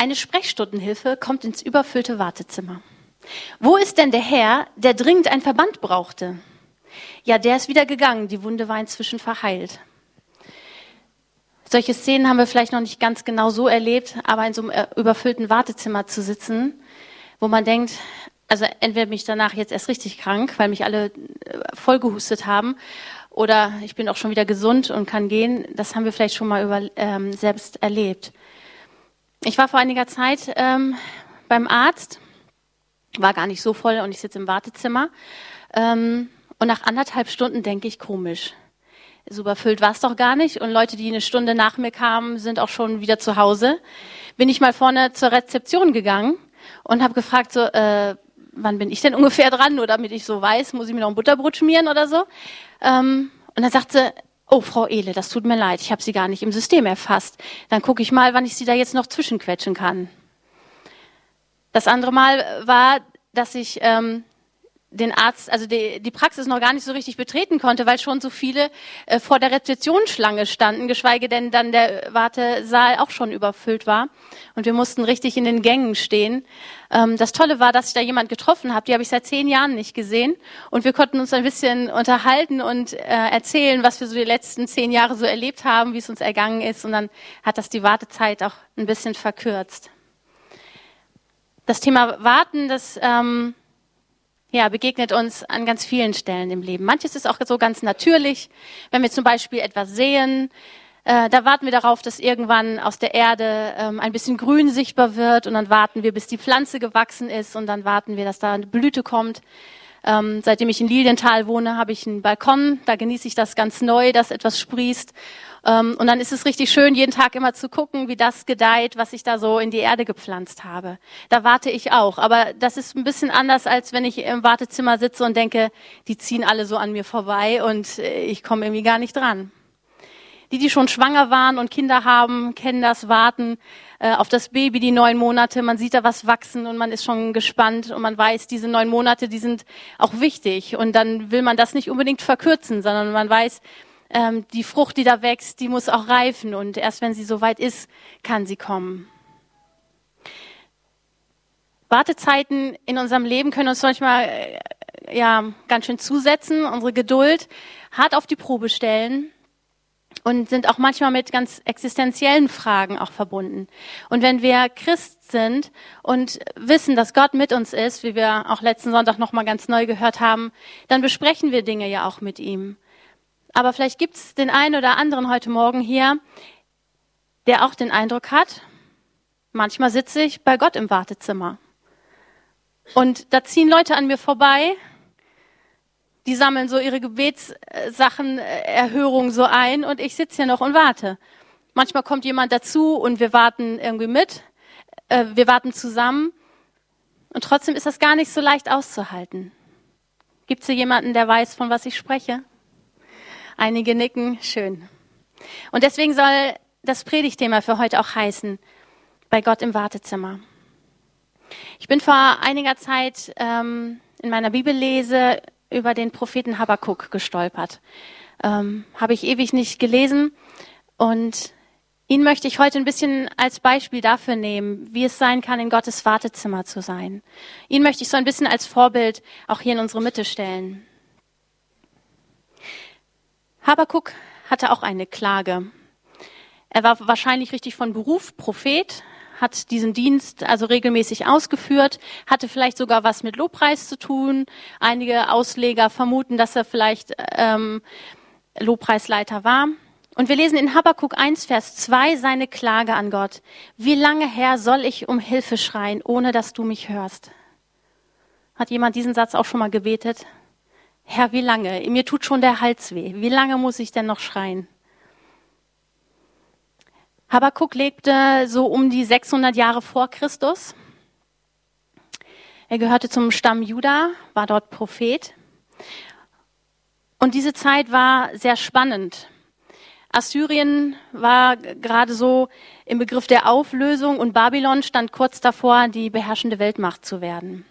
Eine Sprechstundenhilfe kommt ins überfüllte Wartezimmer. Wo ist denn der Herr, der dringend ein Verband brauchte? Ja, der ist wieder gegangen. Die Wunde war inzwischen verheilt. Solche Szenen haben wir vielleicht noch nicht ganz genau so erlebt, aber in so einem äh, überfüllten Wartezimmer zu sitzen, wo man denkt, also entweder bin ich danach jetzt erst richtig krank, weil mich alle äh, vollgehustet haben, oder ich bin auch schon wieder gesund und kann gehen. Das haben wir vielleicht schon mal über, ähm, selbst erlebt. Ich war vor einiger Zeit ähm, beim Arzt, war gar nicht so voll und ich sitze im Wartezimmer. Ähm, und nach anderthalb Stunden denke ich komisch. So überfüllt war es doch gar nicht. Und Leute, die eine Stunde nach mir kamen, sind auch schon wieder zu Hause. Bin ich mal vorne zur Rezeption gegangen und habe gefragt, so, äh, wann bin ich denn ungefähr dran? Nur damit ich so weiß, muss ich mir noch ein Butterbrot schmieren oder so. Ähm, und dann sagt sie, oh, Frau Ehle, das tut mir leid, ich habe Sie gar nicht im System erfasst. Dann gucke ich mal, wann ich Sie da jetzt noch zwischenquetschen kann. Das andere Mal war, dass ich ähm, den Arzt, also die, die Praxis noch gar nicht so richtig betreten konnte, weil schon so viele äh, vor der Rezeptionsschlange standen, geschweige denn dann der Wartesaal auch schon überfüllt war. Und wir mussten richtig in den Gängen stehen. Ähm, das Tolle war, dass ich da jemand getroffen habe, die habe ich seit zehn Jahren nicht gesehen. Und wir konnten uns ein bisschen unterhalten und äh, erzählen, was wir so die letzten zehn Jahre so erlebt haben, wie es uns ergangen ist. Und dann hat das die Wartezeit auch ein bisschen verkürzt. Das Thema Warten, das... Ähm, ja, begegnet uns an ganz vielen Stellen im Leben. Manches ist auch so ganz natürlich. Wenn wir zum Beispiel etwas sehen, äh, da warten wir darauf, dass irgendwann aus der Erde ähm, ein bisschen Grün sichtbar wird und dann warten wir, bis die Pflanze gewachsen ist und dann warten wir, dass da eine Blüte kommt. Ähm, seitdem ich in Lilienthal wohne, habe ich einen Balkon. Da genieße ich das ganz neu, dass etwas sprießt. Ähm, und dann ist es richtig schön, jeden Tag immer zu gucken, wie das gedeiht, was ich da so in die Erde gepflanzt habe. Da warte ich auch. Aber das ist ein bisschen anders, als wenn ich im Wartezimmer sitze und denke, die ziehen alle so an mir vorbei und äh, ich komme irgendwie gar nicht dran. Die, die schon schwanger waren und Kinder haben, kennen das Warten äh, auf das Baby, die neun Monate. Man sieht da was wachsen und man ist schon gespannt und man weiß, diese neun Monate, die sind auch wichtig. Und dann will man das nicht unbedingt verkürzen, sondern man weiß, ähm, die Frucht, die da wächst, die muss auch reifen und erst wenn sie soweit ist, kann sie kommen. Wartezeiten in unserem Leben können uns manchmal äh, ja ganz schön zusetzen, unsere Geduld hart auf die Probe stellen und sind auch manchmal mit ganz existenziellen Fragen auch verbunden. Und wenn wir Christ sind und wissen, dass Gott mit uns ist, wie wir auch letzten Sonntag noch mal ganz neu gehört haben, dann besprechen wir Dinge ja auch mit ihm. Aber vielleicht gibt es den einen oder anderen heute Morgen hier, der auch den Eindruck hat, manchmal sitze ich bei Gott im Wartezimmer. Und da ziehen Leute an mir vorbei, die sammeln so ihre Gebetssachen, äh, Erhörungen so ein und ich sitze hier noch und warte. Manchmal kommt jemand dazu und wir warten irgendwie mit, äh, wir warten zusammen und trotzdem ist das gar nicht so leicht auszuhalten. Gibt es hier jemanden, der weiß, von was ich spreche? Einige nicken, schön. Und deswegen soll das Predigtthema für heute auch heißen, bei Gott im Wartezimmer. Ich bin vor einiger Zeit ähm, in meiner Bibellese über den Propheten Habakkuk gestolpert. Ähm, Habe ich ewig nicht gelesen und ihn möchte ich heute ein bisschen als Beispiel dafür nehmen, wie es sein kann, in Gottes Wartezimmer zu sein. Ihn möchte ich so ein bisschen als Vorbild auch hier in unsere Mitte stellen. Habakuk hatte auch eine Klage. Er war wahrscheinlich richtig von Beruf Prophet, hat diesen Dienst also regelmäßig ausgeführt, hatte vielleicht sogar was mit Lobpreis zu tun. Einige Ausleger vermuten, dass er vielleicht ähm, Lobpreisleiter war. Und wir lesen in Habakuk 1, Vers 2 seine Klage an Gott. Wie lange her soll ich um Hilfe schreien, ohne dass du mich hörst? Hat jemand diesen Satz auch schon mal gebetet? Herr, wie lange? Mir tut schon der Hals weh. Wie lange muss ich denn noch schreien? Habakuk lebte so um die 600 Jahre vor Christus. Er gehörte zum Stamm Juda, war dort Prophet. Und diese Zeit war sehr spannend. Assyrien war gerade so im Begriff der Auflösung und Babylon stand kurz davor, die beherrschende Weltmacht zu werden.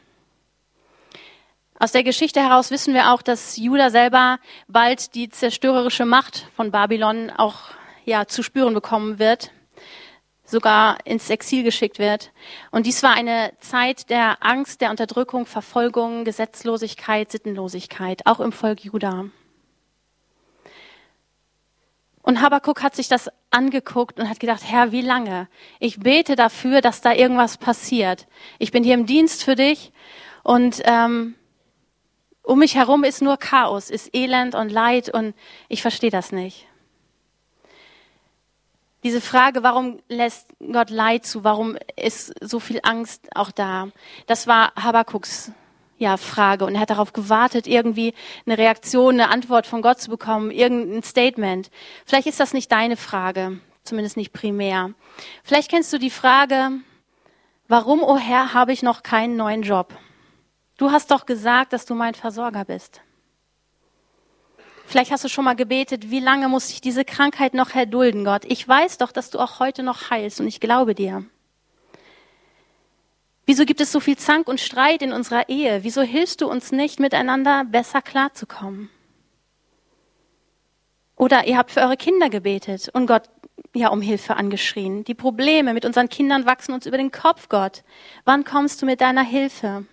Aus der Geschichte heraus wissen wir auch, dass Juda selber bald die zerstörerische Macht von Babylon auch ja, zu spüren bekommen wird. sogar ins Exil geschickt wird. Und dies war eine Zeit der Angst, der Unterdrückung, Verfolgung, Gesetzlosigkeit, Sittenlosigkeit, auch im Volk Juda. Und Habakuk hat sich das angeguckt und hat gedacht, Herr, wie lange? Ich bete dafür, dass da irgendwas passiert. Ich bin hier im Dienst für dich und ähm, um mich herum ist nur Chaos, ist Elend und Leid und ich verstehe das nicht. Diese Frage, warum lässt Gott Leid zu? Warum ist so viel Angst auch da? Das war Habakuks ja, Frage und er hat darauf gewartet, irgendwie eine Reaktion, eine Antwort von Gott zu bekommen, irgendein Statement. Vielleicht ist das nicht deine Frage, zumindest nicht primär. Vielleicht kennst du die Frage, warum, o oh Herr, habe ich noch keinen neuen Job? Du hast doch gesagt, dass du mein Versorger bist. Vielleicht hast du schon mal gebetet, wie lange muss ich diese Krankheit noch erdulden, Gott? Ich weiß doch, dass du auch heute noch heilst und ich glaube dir. Wieso gibt es so viel Zank und Streit in unserer Ehe? Wieso hilfst du uns nicht, miteinander besser klarzukommen? Oder ihr habt für eure Kinder gebetet und Gott ja um Hilfe angeschrien. Die Probleme mit unseren Kindern wachsen uns über den Kopf, Gott. Wann kommst du mit deiner Hilfe?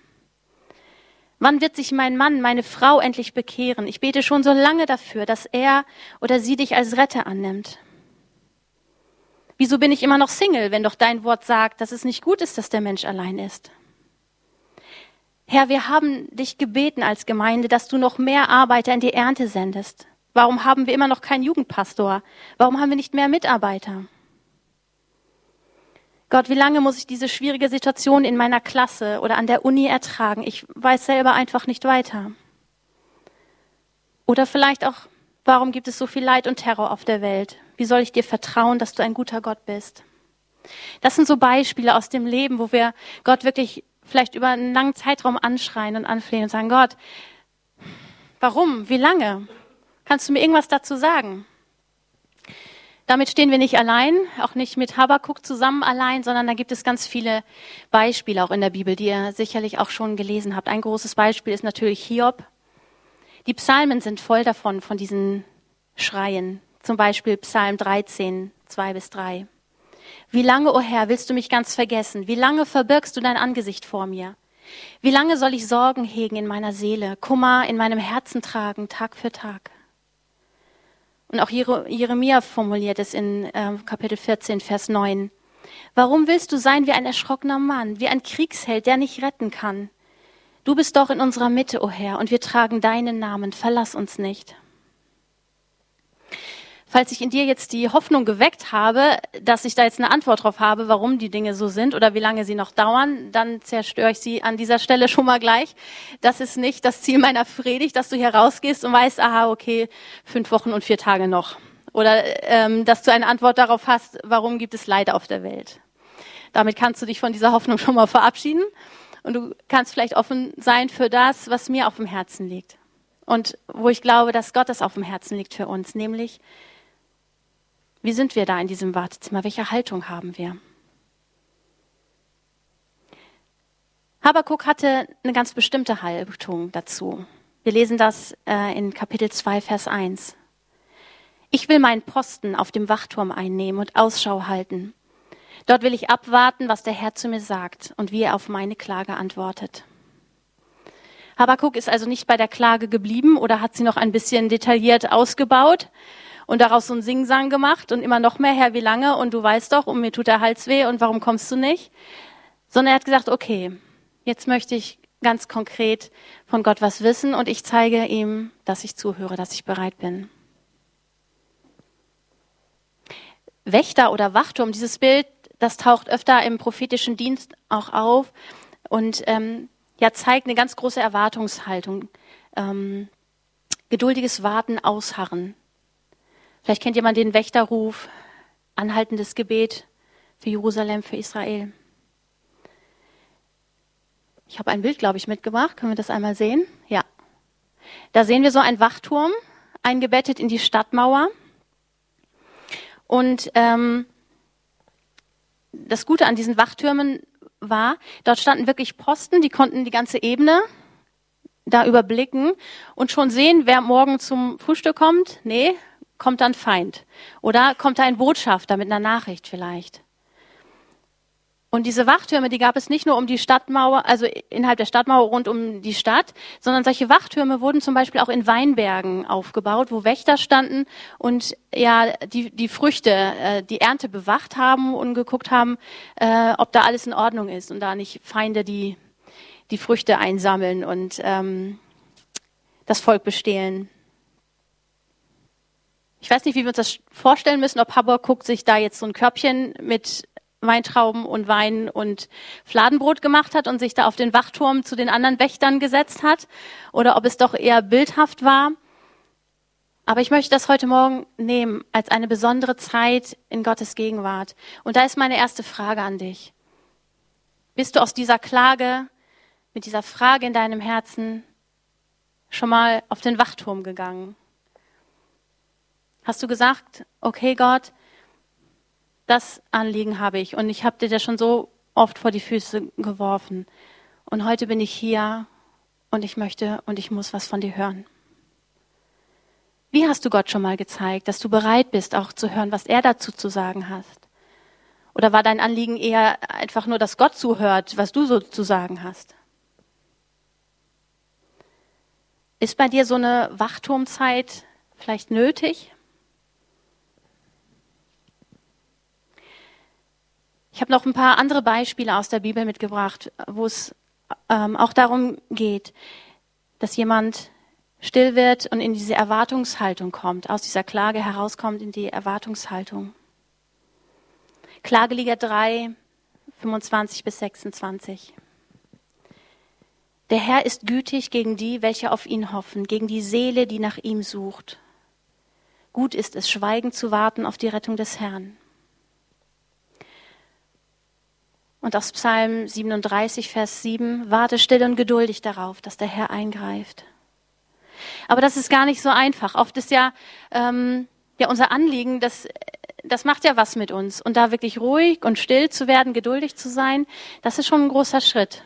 Wann wird sich mein Mann, meine Frau endlich bekehren? Ich bete schon so lange dafür, dass er oder sie dich als Retter annimmt. Wieso bin ich immer noch Single, wenn doch dein Wort sagt, dass es nicht gut ist, dass der Mensch allein ist? Herr, wir haben dich gebeten als Gemeinde, dass du noch mehr Arbeiter in die Ernte sendest. Warum haben wir immer noch keinen Jugendpastor? Warum haben wir nicht mehr Mitarbeiter? Gott, wie lange muss ich diese schwierige Situation in meiner Klasse oder an der Uni ertragen? Ich weiß selber einfach nicht weiter. Oder vielleicht auch, warum gibt es so viel Leid und Terror auf der Welt? Wie soll ich dir vertrauen, dass du ein guter Gott bist? Das sind so Beispiele aus dem Leben, wo wir Gott wirklich vielleicht über einen langen Zeitraum anschreien und anflehen und sagen, Gott, warum? Wie lange? Kannst du mir irgendwas dazu sagen? Damit stehen wir nicht allein, auch nicht mit Habakuk zusammen allein, sondern da gibt es ganz viele Beispiele auch in der Bibel, die ihr sicherlich auch schon gelesen habt. Ein großes Beispiel ist natürlich Hiob. Die Psalmen sind voll davon, von diesen Schreien. Zum Beispiel Psalm 13, 2 bis 3. Wie lange, o oh Herr, willst du mich ganz vergessen? Wie lange verbirgst du dein Angesicht vor mir? Wie lange soll ich Sorgen hegen in meiner Seele, Kummer in meinem Herzen tragen, Tag für Tag? Und auch Jeremia formuliert es in äh, Kapitel 14, Vers 9. Warum willst du sein wie ein erschrockener Mann, wie ein Kriegsheld, der nicht retten kann? Du bist doch in unserer Mitte, o oh Herr, und wir tragen deinen Namen. Verlass uns nicht. Falls ich in dir jetzt die Hoffnung geweckt habe, dass ich da jetzt eine Antwort drauf habe, warum die Dinge so sind oder wie lange sie noch dauern, dann zerstöre ich sie an dieser Stelle schon mal gleich. Das ist nicht das Ziel meiner Predigt, dass du hier rausgehst und weißt, aha, okay, fünf Wochen und vier Tage noch. Oder ähm, dass du eine Antwort darauf hast, warum gibt es Leid auf der Welt. Damit kannst du dich von dieser Hoffnung schon mal verabschieden und du kannst vielleicht offen sein für das, was mir auf dem Herzen liegt. Und wo ich glaube, dass Gott das auf dem Herzen liegt für uns, nämlich wie sind wir da in diesem Wartezimmer? Welche Haltung haben wir? Habakuk hatte eine ganz bestimmte Haltung dazu. Wir lesen das äh, in Kapitel 2, Vers 1. Ich will meinen Posten auf dem Wachturm einnehmen und Ausschau halten. Dort will ich abwarten, was der Herr zu mir sagt und wie er auf meine Klage antwortet. Habakuk ist also nicht bei der Klage geblieben oder hat sie noch ein bisschen detailliert ausgebaut, und daraus so ein Singsang gemacht und immer noch mehr, Herr, wie lange? Und du weißt doch, und mir tut der Hals weh und warum kommst du nicht? Sondern er hat gesagt, okay, jetzt möchte ich ganz konkret von Gott was wissen und ich zeige ihm, dass ich zuhöre, dass ich bereit bin. Wächter oder Wachturm, dieses Bild, das taucht öfter im prophetischen Dienst auch auf und ähm, ja zeigt eine ganz große Erwartungshaltung, ähm, geduldiges Warten, Ausharren. Vielleicht kennt jemand den Wächterruf, anhaltendes Gebet für Jerusalem, für Israel. Ich habe ein Bild, glaube ich, mitgebracht. Können wir das einmal sehen? Ja. Da sehen wir so einen Wachturm, eingebettet in die Stadtmauer. Und ähm, das Gute an diesen Wachtürmen war, dort standen wirklich Posten, die konnten die ganze Ebene da überblicken und schon sehen, wer morgen zum Frühstück kommt. Nee, kommt dann Feind. Oder kommt ein Botschafter mit einer Nachricht vielleicht. Und diese Wachtürme, die gab es nicht nur um die Stadtmauer, also innerhalb der Stadtmauer rund um die Stadt, sondern solche Wachtürme wurden zum Beispiel auch in Weinbergen aufgebaut, wo Wächter standen und ja die, die Früchte, äh, die Ernte bewacht haben und geguckt haben, äh, ob da alles in Ordnung ist und da nicht Feinde die, die Früchte einsammeln und ähm, das Volk bestehlen. Ich weiß nicht, wie wir uns das vorstellen müssen, ob Habakuk sich da jetzt so ein Körbchen mit Weintrauben und Wein und Fladenbrot gemacht hat und sich da auf den Wachturm zu den anderen Wächtern gesetzt hat oder ob es doch eher bildhaft war. Aber ich möchte das heute Morgen nehmen als eine besondere Zeit in Gottes Gegenwart. Und da ist meine erste Frage an dich. Bist du aus dieser Klage, mit dieser Frage in deinem Herzen schon mal auf den Wachturm gegangen? Hast du gesagt, okay Gott, das Anliegen habe ich und ich habe dir das schon so oft vor die Füße geworfen. Und heute bin ich hier und ich möchte und ich muss was von dir hören. Wie hast du Gott schon mal gezeigt, dass du bereit bist, auch zu hören, was er dazu zu sagen hast? Oder war dein Anliegen eher einfach nur, dass Gott zuhört, was du so zu sagen hast? Ist bei dir so eine Wachturmzeit vielleicht nötig? Ich habe noch ein paar andere Beispiele aus der Bibel mitgebracht, wo es ähm, auch darum geht, dass jemand still wird und in diese Erwartungshaltung kommt, aus dieser Klage herauskommt in die Erwartungshaltung. Klageliga 3, 25 bis 26. Der Herr ist gütig gegen die, welche auf ihn hoffen, gegen die Seele, die nach ihm sucht. Gut ist es, schweigend zu warten auf die Rettung des Herrn. Und aus Psalm 37, Vers 7, warte still und geduldig darauf, dass der Herr eingreift. Aber das ist gar nicht so einfach. Oft ist ja, ähm, ja unser Anliegen, das, das macht ja was mit uns. Und da wirklich ruhig und still zu werden, geduldig zu sein, das ist schon ein großer Schritt.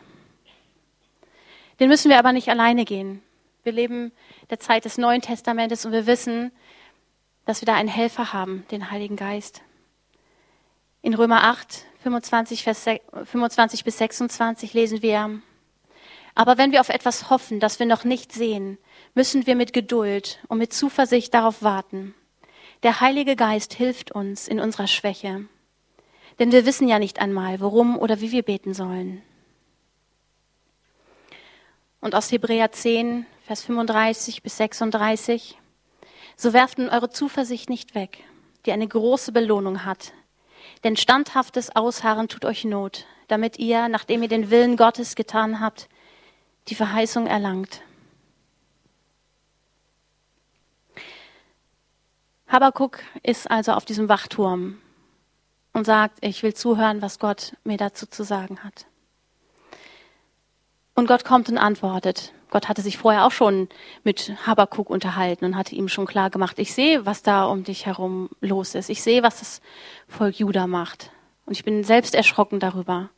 Den müssen wir aber nicht alleine gehen. Wir leben der Zeit des Neuen Testamentes und wir wissen, dass wir da einen Helfer haben, den Heiligen Geist. In Römer 8, 25, Vers 25 bis 26 lesen wir, aber wenn wir auf etwas hoffen, das wir noch nicht sehen, müssen wir mit Geduld und mit Zuversicht darauf warten. Der Heilige Geist hilft uns in unserer Schwäche, denn wir wissen ja nicht einmal, worum oder wie wir beten sollen. Und aus Hebräer 10, Vers 35 bis 36, so werft nun eure Zuversicht nicht weg, die eine große Belohnung hat, denn standhaftes Ausharren tut euch Not, damit ihr, nachdem ihr den Willen Gottes getan habt, die Verheißung erlangt. Habakuk ist also auf diesem Wachturm und sagt, ich will zuhören, was Gott mir dazu zu sagen hat. Und Gott kommt und antwortet. Gott hatte sich vorher auch schon mit Habakuk unterhalten und hatte ihm schon klar gemacht, ich sehe, was da um dich herum los ist. Ich sehe, was das Volk Juda macht. Und ich bin selbst erschrocken darüber.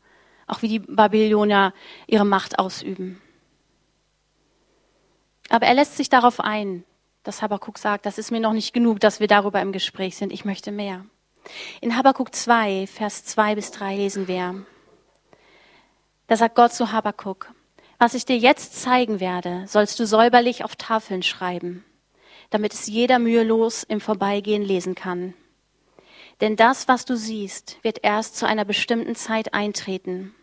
Auch wie die Babylonier ihre Macht ausüben. Aber er lässt sich darauf ein, dass Habakuk sagt, das ist mir noch nicht genug, dass wir darüber im Gespräch sind. Ich möchte mehr. In Habakuk 2, Vers 2 bis 3 lesen wir. Da sagt Gott zu Habakuk, was ich dir jetzt zeigen werde, sollst du säuberlich auf Tafeln schreiben, damit es jeder mühelos im Vorbeigehen lesen kann. Denn das, was du siehst, wird erst zu einer bestimmten Zeit eintreten.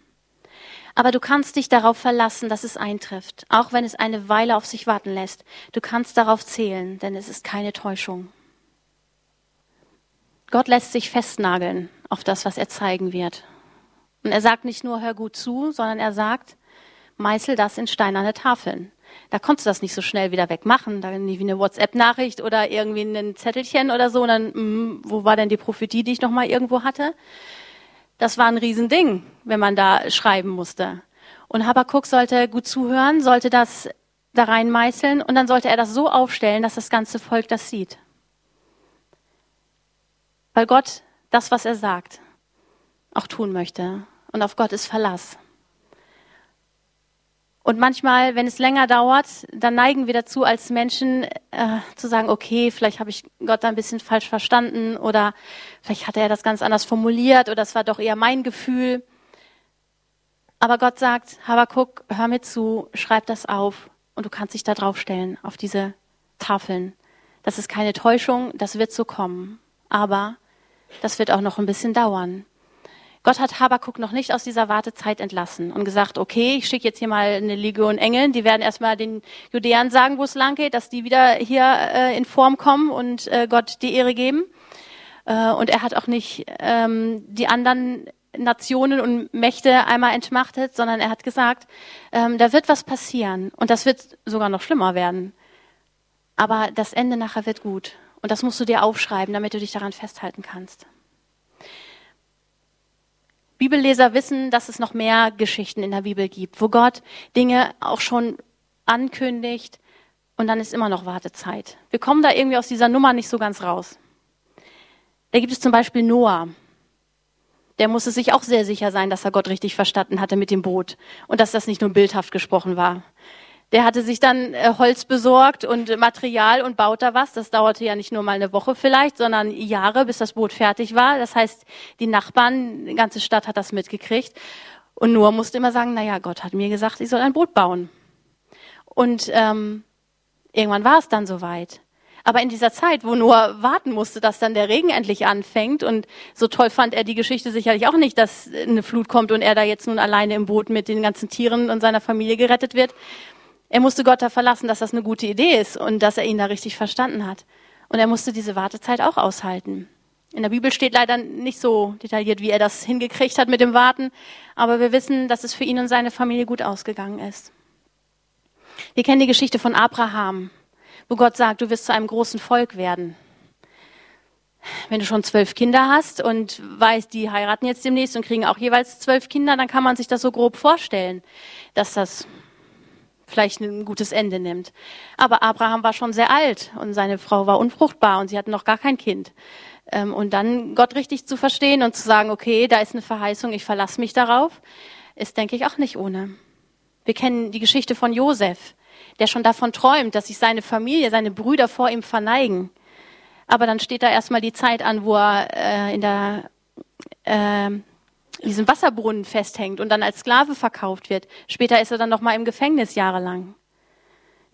Aber du kannst dich darauf verlassen, dass es eintrifft, auch wenn es eine Weile auf sich warten lässt. Du kannst darauf zählen, denn es ist keine Täuschung. Gott lässt sich festnageln auf das, was er zeigen wird. Und er sagt nicht nur, hör gut zu, sondern er sagt, meißel das in steinerne Tafeln. Da konntest du das nicht so schnell wieder wegmachen, da wie eine WhatsApp-Nachricht oder irgendwie ein Zettelchen oder so. Und dann, mh, mm, wo war denn die Prophetie, die ich noch mal irgendwo hatte? Das war ein Riesending, wenn man da schreiben musste. Und Habakuk sollte gut zuhören, sollte das da reinmeißeln und dann sollte er das so aufstellen, dass das ganze Volk das sieht. Weil Gott das, was er sagt, auch tun möchte. Und auf Gott ist Verlass. Und manchmal, wenn es länger dauert, dann neigen wir dazu, als Menschen äh, zu sagen, okay, vielleicht habe ich Gott da ein bisschen falsch verstanden oder vielleicht hat er das ganz anders formuliert oder es war doch eher mein Gefühl. Aber Gott sagt, Habakuk, hör mir zu, schreib das auf und du kannst dich da draufstellen, auf diese Tafeln. Das ist keine Täuschung, das wird so kommen. Aber das wird auch noch ein bisschen dauern. Gott hat Habakuk noch nicht aus dieser Wartezeit entlassen und gesagt, okay, ich schicke jetzt hier mal eine Legion Engeln, die werden erstmal den Judäern sagen, wo es lang geht, dass die wieder hier äh, in Form kommen und äh, Gott die Ehre geben. Äh, und er hat auch nicht ähm, die anderen Nationen und Mächte einmal entmachtet, sondern er hat gesagt, ähm, da wird was passieren und das wird sogar noch schlimmer werden. Aber das Ende nachher wird gut. Und das musst du dir aufschreiben, damit du dich daran festhalten kannst. Bibelleser wissen, dass es noch mehr Geschichten in der Bibel gibt, wo Gott Dinge auch schon ankündigt und dann ist immer noch Wartezeit. Wir kommen da irgendwie aus dieser Nummer nicht so ganz raus. Da gibt es zum Beispiel Noah. Der musste sich auch sehr sicher sein, dass er Gott richtig verstanden hatte mit dem Boot und dass das nicht nur bildhaft gesprochen war. Der hatte sich dann äh, Holz besorgt und Material und baut da was. Das dauerte ja nicht nur mal eine Woche vielleicht, sondern Jahre, bis das Boot fertig war. Das heißt, die Nachbarn, die ganze Stadt hat das mitgekriegt. Und Noah musste immer sagen, na ja, Gott hat mir gesagt, ich soll ein Boot bauen. Und ähm, irgendwann war es dann soweit. Aber in dieser Zeit, wo Noah warten musste, dass dann der Regen endlich anfängt, und so toll fand er die Geschichte sicherlich auch nicht, dass eine Flut kommt und er da jetzt nun alleine im Boot mit den ganzen Tieren und seiner Familie gerettet wird, er musste Gott da verlassen, dass das eine gute Idee ist und dass er ihn da richtig verstanden hat. Und er musste diese Wartezeit auch aushalten. In der Bibel steht leider nicht so detailliert, wie er das hingekriegt hat mit dem Warten, aber wir wissen, dass es für ihn und seine Familie gut ausgegangen ist. Wir kennen die Geschichte von Abraham, wo Gott sagt, du wirst zu einem großen Volk werden. Wenn du schon zwölf Kinder hast und weißt, die heiraten jetzt demnächst und kriegen auch jeweils zwölf Kinder, dann kann man sich das so grob vorstellen, dass das vielleicht ein gutes Ende nimmt. Aber Abraham war schon sehr alt und seine Frau war unfruchtbar und sie hatten noch gar kein Kind. Ähm, und dann Gott richtig zu verstehen und zu sagen, okay, da ist eine Verheißung, ich verlasse mich darauf, ist, denke ich, auch nicht ohne. Wir kennen die Geschichte von Josef, der schon davon träumt, dass sich seine Familie, seine Brüder vor ihm verneigen. Aber dann steht da erstmal die Zeit an, wo er äh, in der äh, diesem Wasserbrunnen festhängt und dann als Sklave verkauft wird. Später ist er dann noch mal im Gefängnis jahrelang.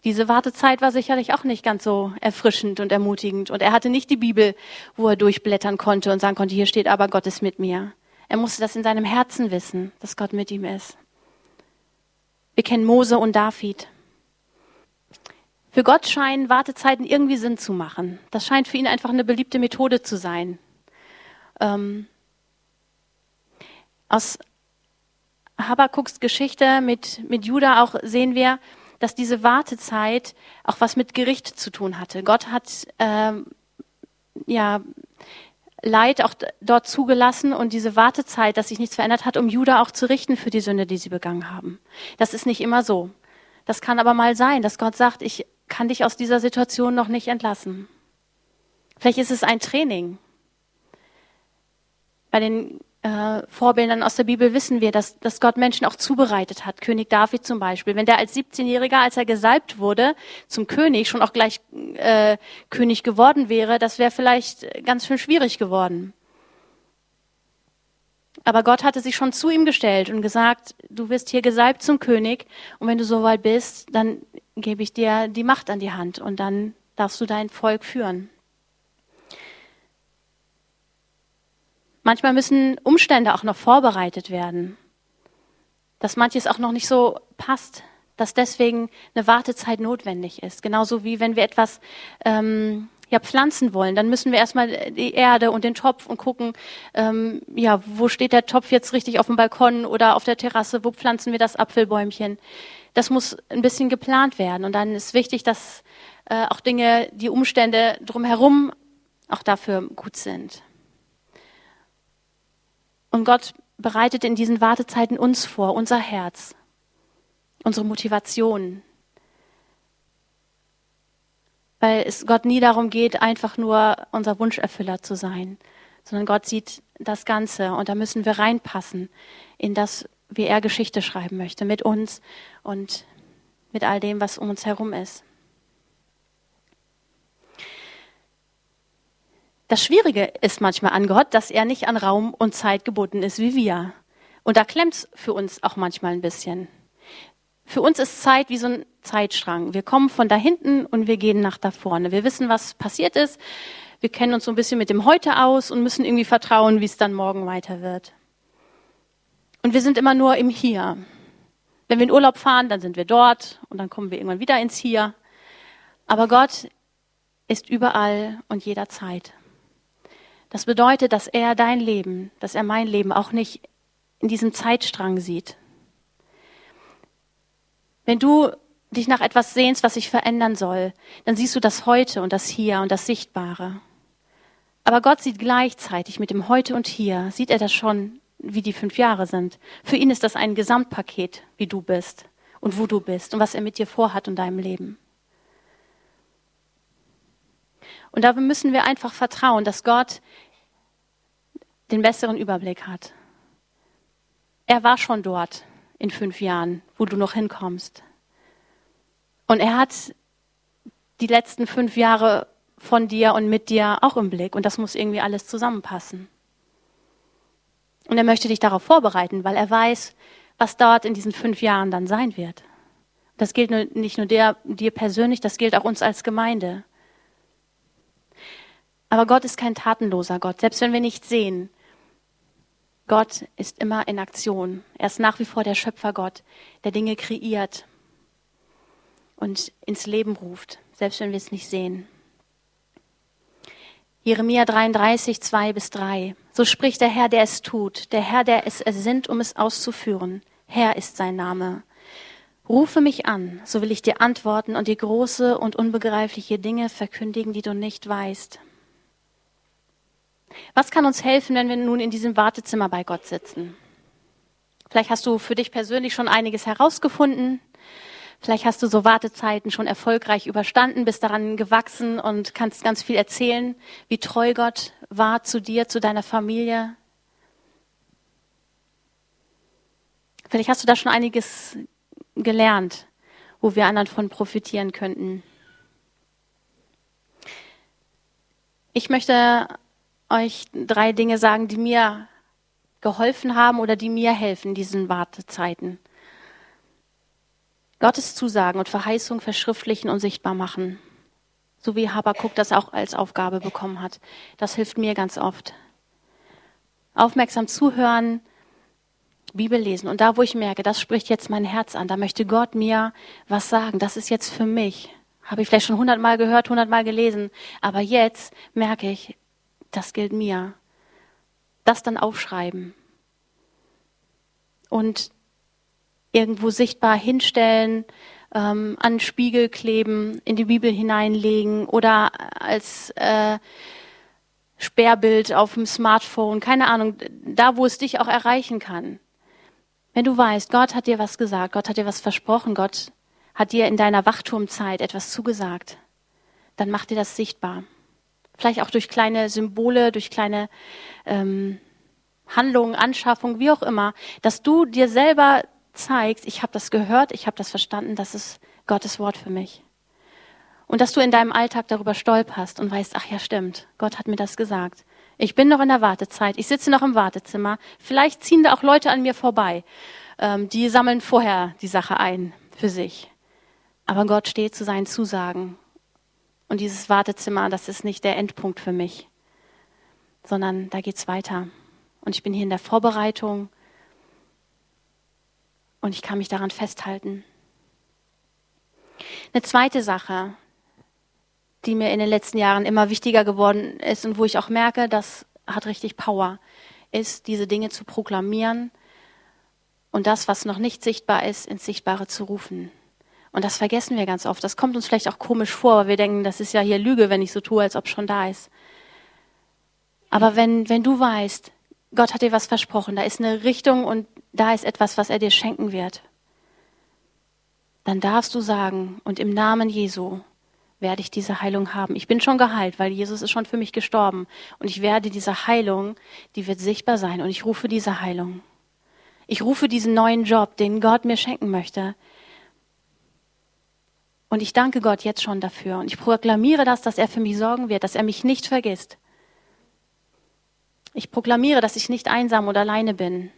Diese Wartezeit war sicherlich auch nicht ganz so erfrischend und ermutigend. Und er hatte nicht die Bibel, wo er durchblättern konnte und sagen konnte, hier steht aber Gott ist mit mir. Er musste das in seinem Herzen wissen, dass Gott mit ihm ist. Wir kennen Mose und David. Für Gott scheinen Wartezeiten irgendwie Sinn zu machen. Das scheint für ihn einfach eine beliebte Methode zu sein. Ähm, aus Habakuks Geschichte mit, mit Judah auch sehen wir, dass diese Wartezeit auch was mit Gericht zu tun hatte. Gott hat ähm, ja Leid auch dort zugelassen und diese Wartezeit, dass sich nichts verändert hat, um Judah auch zu richten für die Sünde, die sie begangen haben. Das ist nicht immer so. Das kann aber mal sein, dass Gott sagt, ich kann dich aus dieser Situation noch nicht entlassen. Vielleicht ist es ein Training. Bei den äh, Vorbildern aus der Bibel wissen wir, dass, dass Gott Menschen auch zubereitet hat. König David zum Beispiel. Wenn der als 17-Jähriger, als er gesalbt wurde zum König, schon auch gleich äh, König geworden wäre, das wäre vielleicht ganz schön schwierig geworden. Aber Gott hatte sich schon zu ihm gestellt und gesagt, du wirst hier gesalbt zum König und wenn du soweit bist, dann gebe ich dir die Macht an die Hand und dann darfst du dein Volk führen. Manchmal müssen Umstände auch noch vorbereitet werden, dass manches auch noch nicht so passt, dass deswegen eine Wartezeit notwendig ist. Genauso wie wenn wir etwas ähm, ja, pflanzen wollen, dann müssen wir erstmal die Erde und den Topf und gucken, ähm, ja, wo steht der Topf jetzt richtig auf dem Balkon oder auf der Terrasse, wo pflanzen wir das Apfelbäumchen. Das muss ein bisschen geplant werden und dann ist wichtig, dass äh, auch Dinge, die Umstände drumherum auch dafür gut sind. Und Gott bereitet in diesen Wartezeiten uns vor, unser Herz, unsere Motivation. Weil es Gott nie darum geht, einfach nur unser Wunscherfüller zu sein, sondern Gott sieht das Ganze und da müssen wir reinpassen in das, wie er Geschichte schreiben möchte, mit uns und mit all dem, was um uns herum ist. Das Schwierige ist manchmal an Gott, dass er nicht an Raum und Zeit gebunden ist wie wir. Und da klemmt's für uns auch manchmal ein bisschen. Für uns ist Zeit wie so ein Zeitstrang. Wir kommen von da hinten und wir gehen nach da vorne. Wir wissen, was passiert ist. Wir kennen uns so ein bisschen mit dem Heute aus und müssen irgendwie vertrauen, wie es dann morgen weiter wird. Und wir sind immer nur im Hier. Wenn wir in Urlaub fahren, dann sind wir dort und dann kommen wir irgendwann wieder ins Hier. Aber Gott ist überall und jederzeit. Das bedeutet, dass er dein Leben, dass er mein Leben auch nicht in diesem Zeitstrang sieht. Wenn du dich nach etwas sehnst, was sich verändern soll, dann siehst du das Heute und das Hier und das Sichtbare. Aber Gott sieht gleichzeitig mit dem Heute und Hier, sieht er das schon, wie die fünf Jahre sind. Für ihn ist das ein Gesamtpaket, wie du bist und wo du bist und was er mit dir vorhat in deinem Leben. Und da müssen wir einfach vertrauen, dass Gott den besseren Überblick hat. Er war schon dort in fünf Jahren, wo du noch hinkommst. Und er hat die letzten fünf Jahre von dir und mit dir auch im Blick. Und das muss irgendwie alles zusammenpassen. Und er möchte dich darauf vorbereiten, weil er weiß, was dort in diesen fünf Jahren dann sein wird. Das gilt nicht nur dir, dir persönlich, das gilt auch uns als Gemeinde. Aber Gott ist kein tatenloser Gott, selbst wenn wir nicht sehen. Gott ist immer in Aktion. Er ist nach wie vor der Schöpfergott, der Dinge kreiert und ins Leben ruft, selbst wenn wir es nicht sehen. Jeremia 33, 2 bis 3. So spricht der Herr, der es tut, der Herr, der es ersinnt, um es auszuführen. Herr ist sein Name. Rufe mich an, so will ich dir antworten und dir große und unbegreifliche Dinge verkündigen, die du nicht weißt. Was kann uns helfen, wenn wir nun in diesem Wartezimmer bei Gott sitzen? Vielleicht hast du für dich persönlich schon einiges herausgefunden. Vielleicht hast du so Wartezeiten schon erfolgreich überstanden, bist daran gewachsen und kannst ganz viel erzählen, wie treu Gott war zu dir, zu deiner Familie. Vielleicht hast du da schon einiges gelernt, wo wir anderen von profitieren könnten. Ich möchte euch drei Dinge sagen, die mir geholfen haben oder die mir helfen in diesen Wartezeiten. Gottes Zusagen und Verheißung verschriftlichen und sichtbar machen. So wie Habakuk das auch als Aufgabe bekommen hat. Das hilft mir ganz oft. Aufmerksam zuhören, Bibel lesen. Und da, wo ich merke, das spricht jetzt mein Herz an, da möchte Gott mir was sagen. Das ist jetzt für mich. Habe ich vielleicht schon hundertmal gehört, hundertmal gelesen. Aber jetzt merke ich, das gilt mir. Das dann aufschreiben. Und irgendwo sichtbar hinstellen, ähm, an Spiegel kleben, in die Bibel hineinlegen oder als äh, Sperrbild auf dem Smartphone, keine Ahnung, da wo es dich auch erreichen kann. Wenn du weißt, Gott hat dir was gesagt, Gott hat dir was versprochen, Gott hat dir in deiner Wachturmzeit etwas zugesagt, dann mach dir das sichtbar. Vielleicht auch durch kleine Symbole, durch kleine ähm, Handlungen, Anschaffungen, wie auch immer, dass du dir selber zeigst, ich habe das gehört, ich habe das verstanden, das ist Gottes Wort für mich. Und dass du in deinem Alltag darüber stolperst und weißt, ach ja, stimmt, Gott hat mir das gesagt. Ich bin noch in der Wartezeit, ich sitze noch im Wartezimmer. Vielleicht ziehen da auch Leute an mir vorbei. Ähm, die sammeln vorher die Sache ein für sich. Aber Gott steht zu seinen Zusagen und dieses Wartezimmer, das ist nicht der Endpunkt für mich, sondern da geht's weiter. Und ich bin hier in der Vorbereitung und ich kann mich daran festhalten. Eine zweite Sache, die mir in den letzten Jahren immer wichtiger geworden ist und wo ich auch merke, das hat richtig Power, ist, diese Dinge zu proklamieren und das, was noch nicht sichtbar ist, ins Sichtbare zu rufen. Und das vergessen wir ganz oft. Das kommt uns vielleicht auch komisch vor, weil wir denken, das ist ja hier Lüge, wenn ich so tue, als ob schon da ist. Aber wenn, wenn du weißt, Gott hat dir was versprochen, da ist eine Richtung und da ist etwas, was er dir schenken wird, dann darfst du sagen, und im Namen Jesu werde ich diese Heilung haben. Ich bin schon geheilt, weil Jesus ist schon für mich gestorben. Und ich werde diese Heilung, die wird sichtbar sein. Und ich rufe diese Heilung. Ich rufe diesen neuen Job, den Gott mir schenken möchte. Und ich danke Gott jetzt schon dafür. Und ich proklamiere das, dass er für mich sorgen wird, dass er mich nicht vergisst. Ich proklamiere, dass ich nicht einsam oder alleine bin.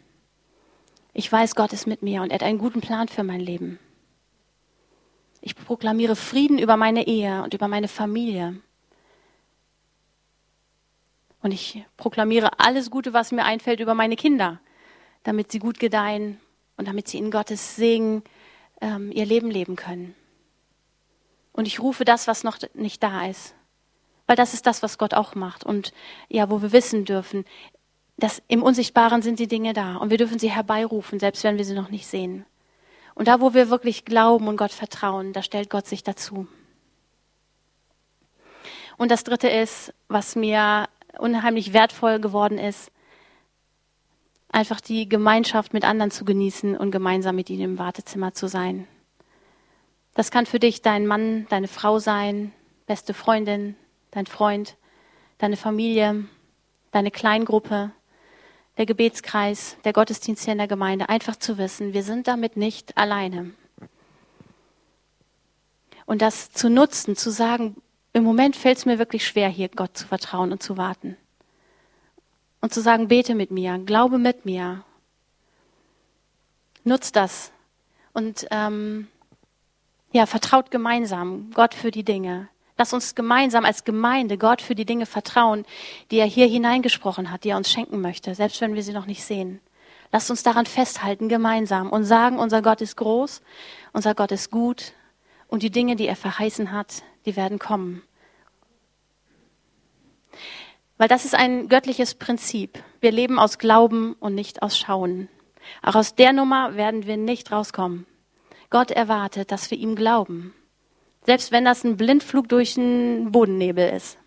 Ich weiß, Gott ist mit mir und er hat einen guten Plan für mein Leben. Ich proklamiere Frieden über meine Ehe und über meine Familie. Und ich proklamiere alles Gute, was mir einfällt, über meine Kinder, damit sie gut gedeihen und damit sie in Gottes Segen ähm, ihr Leben leben können. Und ich rufe das, was noch nicht da ist. Weil das ist das, was Gott auch macht. Und ja, wo wir wissen dürfen, dass im Unsichtbaren sind die Dinge da. Und wir dürfen sie herbeirufen, selbst wenn wir sie noch nicht sehen. Und da, wo wir wirklich glauben und Gott vertrauen, da stellt Gott sich dazu. Und das Dritte ist, was mir unheimlich wertvoll geworden ist, einfach die Gemeinschaft mit anderen zu genießen und gemeinsam mit ihnen im Wartezimmer zu sein. Das kann für dich dein Mann, deine Frau sein, beste Freundin, dein Freund, deine Familie, deine Kleingruppe, der Gebetskreis, der Gottesdienst hier in der Gemeinde. Einfach zu wissen, wir sind damit nicht alleine. Und das zu nutzen, zu sagen, im Moment fällt es mir wirklich schwer, hier Gott zu vertrauen und zu warten. Und zu sagen, bete mit mir, glaube mit mir. Nutzt das. Und ähm, ja, vertraut gemeinsam Gott für die Dinge. Lass uns gemeinsam als Gemeinde Gott für die Dinge vertrauen, die er hier hineingesprochen hat, die er uns schenken möchte, selbst wenn wir sie noch nicht sehen. Lasst uns daran festhalten, gemeinsam, und sagen, unser Gott ist groß, unser Gott ist gut, und die Dinge, die er verheißen hat, die werden kommen. Weil das ist ein göttliches Prinzip. Wir leben aus Glauben und nicht aus Schauen. Auch aus der Nummer werden wir nicht rauskommen. Gott erwartet, dass wir ihm glauben. Selbst wenn das ein Blindflug durch den Bodennebel ist.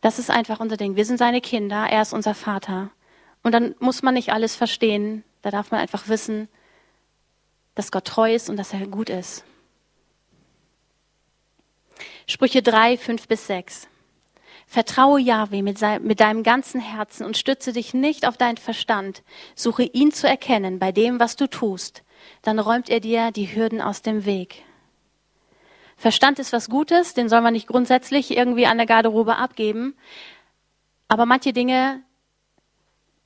Das ist einfach unser Ding. Wir sind seine Kinder, er ist unser Vater. Und dann muss man nicht alles verstehen. Da darf man einfach wissen, dass Gott treu ist und dass er gut ist. Sprüche 3, 5 bis 6. Vertraue Yahweh mit, mit, deinem ganzen Herzen und stütze dich nicht auf deinen Verstand. Suche ihn zu erkennen bei dem, was du tust. Dann räumt er dir die Hürden aus dem Weg. Verstand ist was Gutes, den soll man nicht grundsätzlich irgendwie an der Garderobe abgeben. Aber manche Dinge,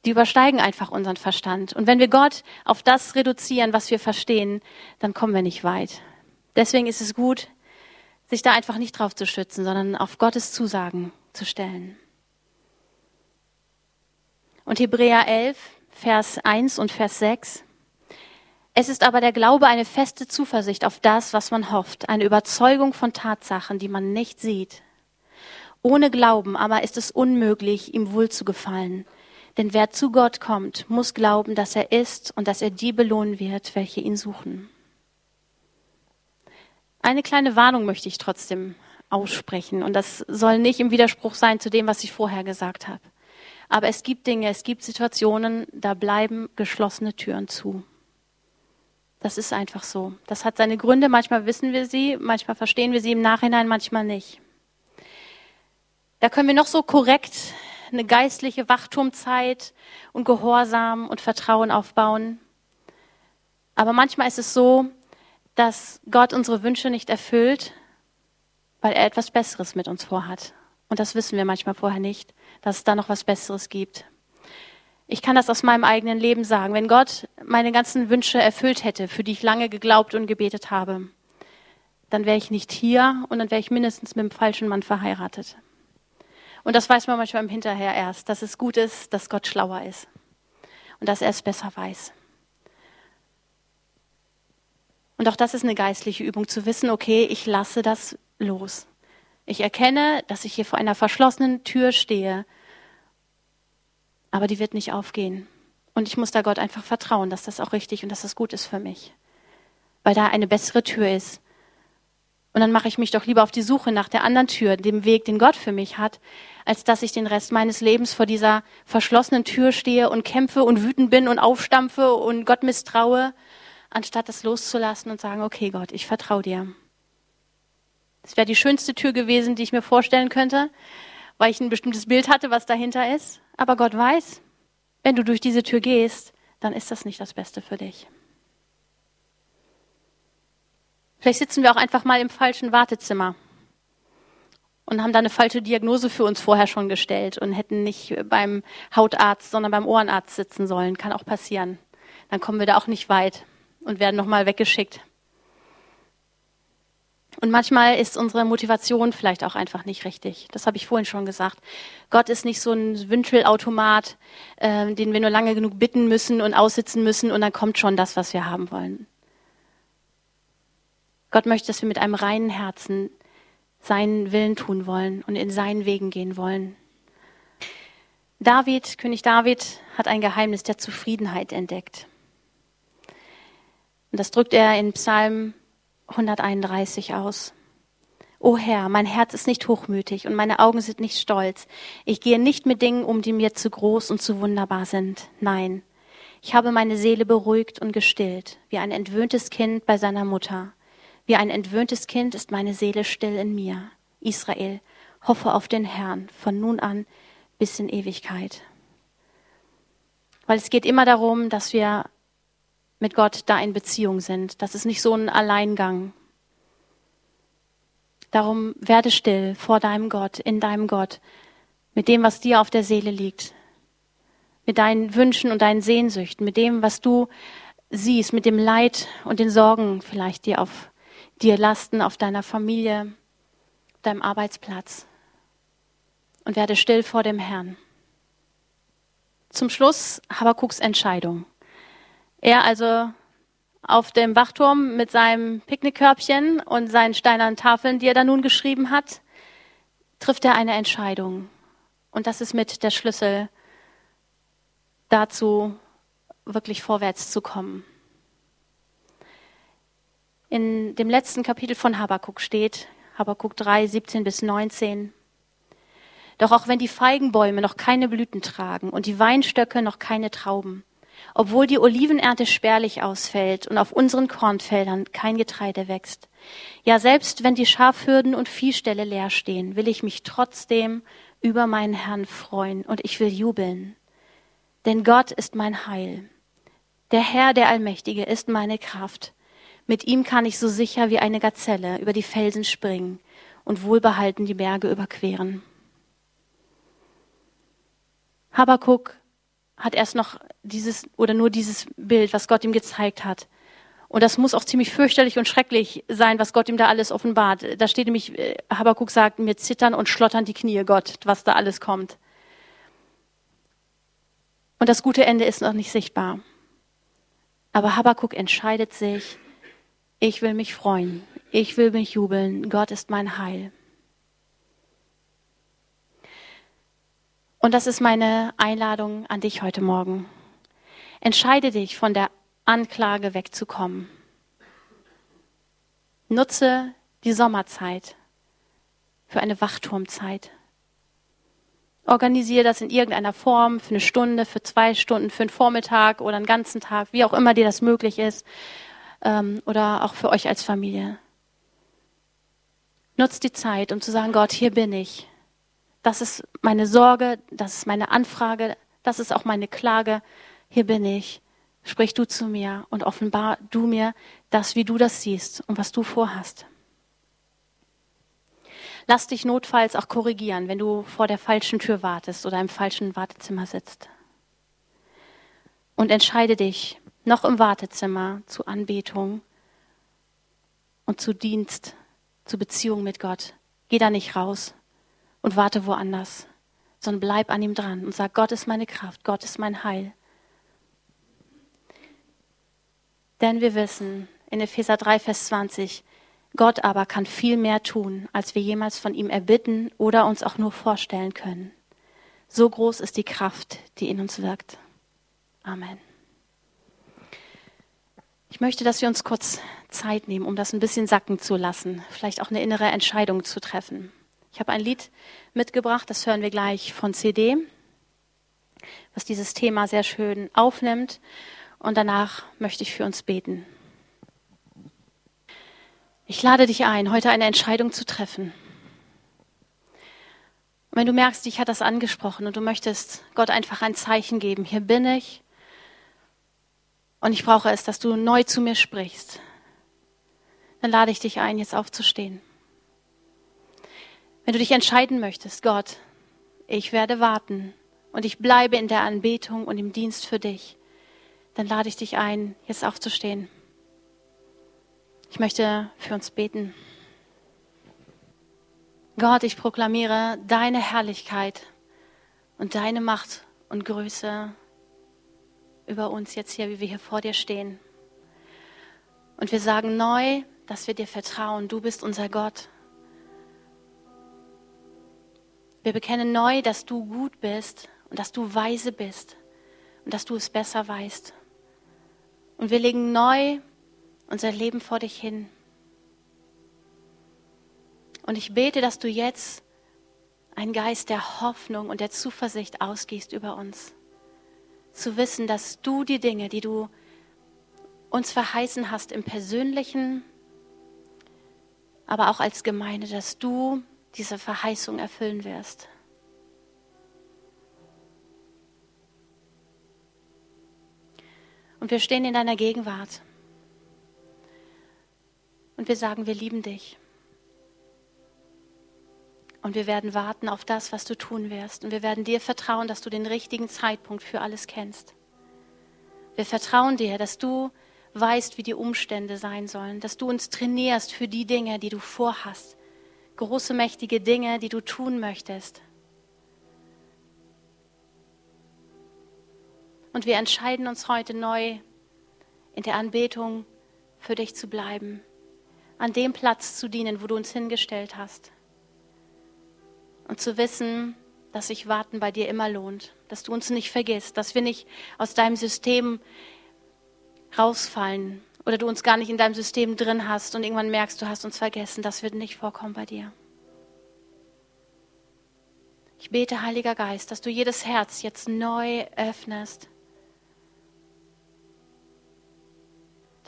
die übersteigen einfach unseren Verstand. Und wenn wir Gott auf das reduzieren, was wir verstehen, dann kommen wir nicht weit. Deswegen ist es gut, sich da einfach nicht drauf zu schützen, sondern auf Gottes Zusagen zu stellen. Und Hebräer 11, Vers 1 und Vers 6. Es ist aber der Glaube eine feste Zuversicht auf das, was man hofft, eine Überzeugung von Tatsachen, die man nicht sieht. Ohne Glauben aber ist es unmöglich, ihm wohl zu gefallen. Denn wer zu Gott kommt, muss glauben, dass er ist und dass er die belohnen wird, welche ihn suchen. Eine kleine Warnung möchte ich trotzdem aussprechen. Und das soll nicht im Widerspruch sein zu dem, was ich vorher gesagt habe. Aber es gibt Dinge, es gibt Situationen, da bleiben geschlossene Türen zu. Das ist einfach so. Das hat seine Gründe. Manchmal wissen wir sie, manchmal verstehen wir sie im Nachhinein, manchmal nicht. Da können wir noch so korrekt eine geistliche Wachturmzeit und Gehorsam und Vertrauen aufbauen. Aber manchmal ist es so, dass Gott unsere Wünsche nicht erfüllt, weil er etwas Besseres mit uns vorhat. Und das wissen wir manchmal vorher nicht, dass es da noch was Besseres gibt. Ich kann das aus meinem eigenen Leben sagen. Wenn Gott meine ganzen Wünsche erfüllt hätte, für die ich lange geglaubt und gebetet habe, dann wäre ich nicht hier und dann wäre ich mindestens mit dem falschen Mann verheiratet. Und das weiß man manchmal im Hinterher erst, dass es gut ist, dass Gott schlauer ist und dass er es besser weiß. Und auch das ist eine geistliche Übung, zu wissen, okay, ich lasse das los. Ich erkenne, dass ich hier vor einer verschlossenen Tür stehe, aber die wird nicht aufgehen. Und ich muss da Gott einfach vertrauen, dass das auch richtig und dass das gut ist für mich, weil da eine bessere Tür ist. Und dann mache ich mich doch lieber auf die Suche nach der anderen Tür, dem Weg, den Gott für mich hat, als dass ich den Rest meines Lebens vor dieser verschlossenen Tür stehe und kämpfe und wütend bin und aufstampfe und Gott misstraue, anstatt das loszulassen und sagen, okay Gott, ich vertraue dir. Das wäre die schönste Tür gewesen, die ich mir vorstellen könnte, weil ich ein bestimmtes Bild hatte, was dahinter ist. Aber Gott weiß, wenn du durch diese Tür gehst, dann ist das nicht das Beste für dich. Vielleicht sitzen wir auch einfach mal im falschen Wartezimmer. und haben da eine falsche Diagnose für uns vorher schon gestellt und hätten nicht beim Hautarzt, sondern beim Ohrenarzt sitzen sollen. Kann auch passieren. Dann kommen wir da auch nicht weit und werden nochmal weggeschickt. Und manchmal ist unsere Motivation vielleicht auch einfach nicht richtig. Das habe ich vorhin schon gesagt. Gott ist nicht so ein Wünschelautomat, äh, den wir nur lange genug bitten müssen und aussitzen müssen und dann kommt schon das, was wir haben wollen. Gott möchte, dass wir mit einem reinen Herzen seinen Willen tun wollen und in seinen Wegen gehen wollen. David, König David, hat ein Geheimnis der Zufriedenheit entdeckt. Und das drückt er in Psalm 131 aus. O Herr, mein Herz ist nicht hochmütig und meine Augen sind nicht stolz. Ich gehe nicht mit Dingen um, die mir zu groß und zu wunderbar sind. Nein, ich habe meine Seele beruhigt und gestillt, wie ein entwöhntes Kind bei seiner Mutter. Wie ein entwöhntes Kind ist meine Seele still in mir. Israel, hoffe auf den Herrn von nun an bis in Ewigkeit. Weil es geht immer darum, dass wir mit Gott da in Beziehung sind. Das ist nicht so ein Alleingang. Darum werde still vor deinem Gott, in deinem Gott, mit dem, was dir auf der Seele liegt, mit deinen Wünschen und deinen Sehnsüchten, mit dem, was du siehst, mit dem Leid und den Sorgen vielleicht, die auf dir lasten, auf deiner Familie, deinem Arbeitsplatz. Und werde still vor dem Herrn. Zum Schluss Habakuks Entscheidung. Er also auf dem Wachturm mit seinem Picknickkörbchen und seinen steinernen Tafeln, die er da nun geschrieben hat, trifft er eine Entscheidung. Und das ist mit der Schlüssel dazu, wirklich vorwärts zu kommen. In dem letzten Kapitel von Habakuk steht, Habakuk 3, 17 bis 19, Doch auch wenn die Feigenbäume noch keine Blüten tragen und die Weinstöcke noch keine Trauben, obwohl die Olivenernte spärlich ausfällt und auf unseren Kornfeldern kein Getreide wächst. Ja, selbst wenn die Schafhürden und Viehställe leer stehen, will ich mich trotzdem über meinen Herrn freuen und ich will jubeln. Denn Gott ist mein Heil. Der Herr, der Allmächtige, ist meine Kraft. Mit ihm kann ich so sicher wie eine Gazelle über die Felsen springen und wohlbehalten die Berge überqueren. Habakuk hat erst noch dieses oder nur dieses Bild, was Gott ihm gezeigt hat. Und das muss auch ziemlich fürchterlich und schrecklich sein, was Gott ihm da alles offenbart. Da steht nämlich, äh, Habakuk sagt, mir zittern und schlottern die Knie, Gott, was da alles kommt. Und das gute Ende ist noch nicht sichtbar. Aber Habakuk entscheidet sich, ich will mich freuen, ich will mich jubeln, Gott ist mein Heil. Und das ist meine Einladung an dich heute Morgen. Entscheide dich, von der Anklage wegzukommen. Nutze die Sommerzeit für eine Wachturmzeit. Organisiere das in irgendeiner Form für eine Stunde, für zwei Stunden, für einen Vormittag oder einen ganzen Tag, wie auch immer dir das möglich ist, ähm, oder auch für euch als Familie. Nutzt die Zeit, um zu sagen, Gott, hier bin ich. Das ist meine Sorge, das ist meine Anfrage, das ist auch meine Klage. Hier bin ich. Sprich du zu mir und offenbar du mir das, wie du das siehst und was du vorhast. Lass dich notfalls auch korrigieren, wenn du vor der falschen Tür wartest oder im falschen Wartezimmer sitzt. Und entscheide dich noch im Wartezimmer zu Anbetung und zu Dienst, zu Beziehung mit Gott. Geh da nicht raus und warte woanders, sondern bleib an ihm dran und sag, Gott ist meine Kraft, Gott ist mein Heil. Denn wir wissen in Epheser 3, Vers 20, Gott aber kann viel mehr tun, als wir jemals von ihm erbitten oder uns auch nur vorstellen können. So groß ist die Kraft, die in uns wirkt. Amen. Ich möchte, dass wir uns kurz Zeit nehmen, um das ein bisschen sacken zu lassen, vielleicht auch eine innere Entscheidung zu treffen. Ich habe ein Lied mitgebracht, das hören wir gleich von CD, was dieses Thema sehr schön aufnimmt. Und danach möchte ich für uns beten. Ich lade dich ein, heute eine Entscheidung zu treffen. Und wenn du merkst, dich hat das angesprochen und du möchtest Gott einfach ein Zeichen geben, hier bin ich und ich brauche es, dass du neu zu mir sprichst, dann lade ich dich ein, jetzt aufzustehen. Wenn du dich entscheiden möchtest, Gott, ich werde warten und ich bleibe in der Anbetung und im Dienst für dich, dann lade ich dich ein, jetzt aufzustehen. Ich möchte für uns beten. Gott, ich proklamiere deine Herrlichkeit und deine Macht und Größe über uns jetzt hier, wie wir hier vor dir stehen. Und wir sagen neu, dass wir dir vertrauen. Du bist unser Gott. Wir bekennen neu, dass du gut bist und dass du weise bist und dass du es besser weißt. Und wir legen neu unser Leben vor dich hin. Und ich bete, dass du jetzt einen Geist der Hoffnung und der Zuversicht ausgehst über uns. Zu wissen, dass du die Dinge, die du uns verheißen hast im persönlichen, aber auch als Gemeinde, dass du diese Verheißung erfüllen wirst. Und wir stehen in deiner Gegenwart. Und wir sagen, wir lieben dich. Und wir werden warten auf das, was du tun wirst. Und wir werden dir vertrauen, dass du den richtigen Zeitpunkt für alles kennst. Wir vertrauen dir, dass du weißt, wie die Umstände sein sollen, dass du uns trainierst für die Dinge, die du vorhast. Große, mächtige Dinge, die du tun möchtest. Und wir entscheiden uns heute neu in der Anbetung für dich zu bleiben, an dem Platz zu dienen, wo du uns hingestellt hast. Und zu wissen, dass sich Warten bei dir immer lohnt, dass du uns nicht vergisst, dass wir nicht aus deinem System rausfallen oder du uns gar nicht in deinem System drin hast und irgendwann merkst, du hast uns vergessen. Das wird nicht vorkommen bei dir. Ich bete, Heiliger Geist, dass du jedes Herz jetzt neu öffnest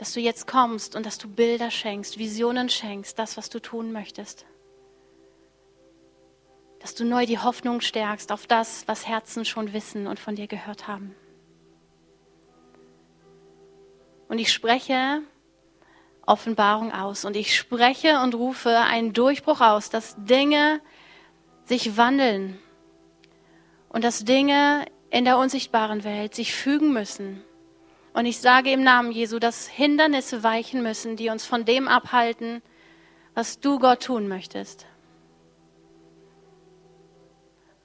dass du jetzt kommst und dass du Bilder schenkst, Visionen schenkst, das, was du tun möchtest. Dass du neu die Hoffnung stärkst auf das, was Herzen schon wissen und von dir gehört haben. Und ich spreche Offenbarung aus und ich spreche und rufe einen Durchbruch aus, dass Dinge sich wandeln und dass Dinge in der unsichtbaren Welt sich fügen müssen und ich sage im Namen Jesu, dass Hindernisse weichen müssen, die uns von dem abhalten, was du Gott tun möchtest.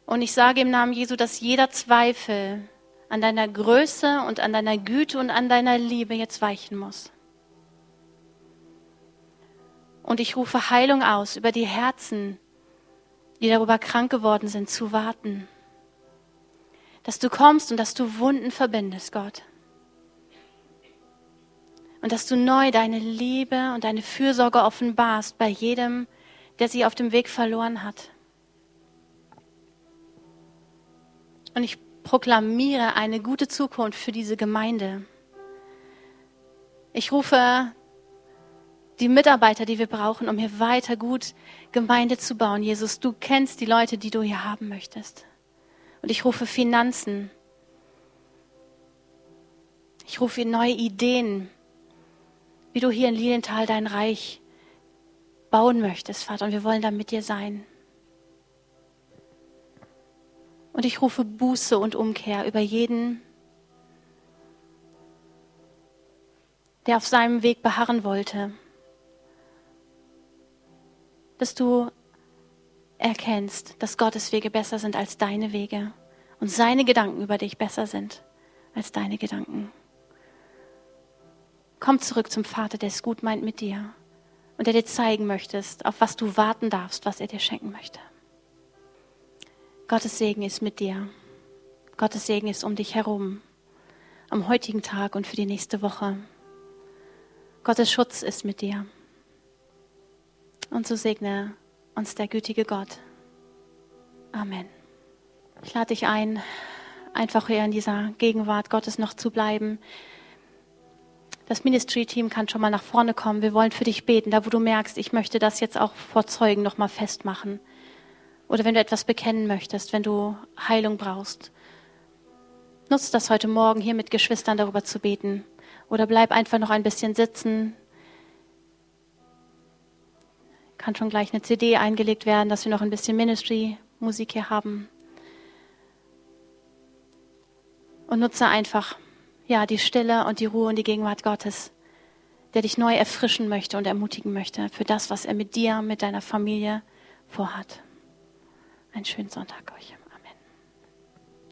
Und ich sage im Namen Jesu, dass jeder Zweifel an deiner Größe und an deiner Güte und an deiner Liebe jetzt weichen muss. Und ich rufe Heilung aus über die Herzen, die darüber krank geworden sind, zu warten. Dass du kommst und dass du Wunden verbindest, Gott und dass du neu deine Liebe und deine Fürsorge offenbarst bei jedem, der sie auf dem Weg verloren hat. Und ich proklamiere eine gute Zukunft für diese Gemeinde. Ich rufe die Mitarbeiter, die wir brauchen, um hier weiter gut Gemeinde zu bauen. Jesus, du kennst die Leute, die du hier haben möchtest. Und ich rufe Finanzen. Ich rufe neue Ideen wie du hier in Lilienthal dein Reich bauen möchtest, Vater. Und wir wollen da mit dir sein. Und ich rufe Buße und Umkehr über jeden, der auf seinem Weg beharren wollte. Dass du erkennst, dass Gottes Wege besser sind als deine Wege und seine Gedanken über dich besser sind als deine Gedanken. Komm zurück zum Vater, der es gut meint mit dir und der dir zeigen möchtest, auf was du warten darfst, was er dir schenken möchte. Gottes Segen ist mit dir. Gottes Segen ist um dich herum, am heutigen Tag und für die nächste Woche. Gottes Schutz ist mit dir. Und so segne uns der gütige Gott. Amen. Ich lade dich ein, einfach hier in dieser Gegenwart Gottes noch zu bleiben. Das Ministry-Team kann schon mal nach vorne kommen. Wir wollen für dich beten, da wo du merkst, ich möchte das jetzt auch vor Zeugen nochmal festmachen. Oder wenn du etwas bekennen möchtest, wenn du Heilung brauchst. Nutzt das heute Morgen hier mit Geschwistern darüber zu beten. Oder bleib einfach noch ein bisschen sitzen. kann schon gleich eine CD eingelegt werden, dass wir noch ein bisschen Ministry-Musik hier haben. Und nutze einfach, ja, die Stille und die Ruhe und die Gegenwart Gottes, der dich neu erfrischen möchte und ermutigen möchte für das, was er mit dir, mit deiner Familie vorhat. Einen schönen Sonntag euch.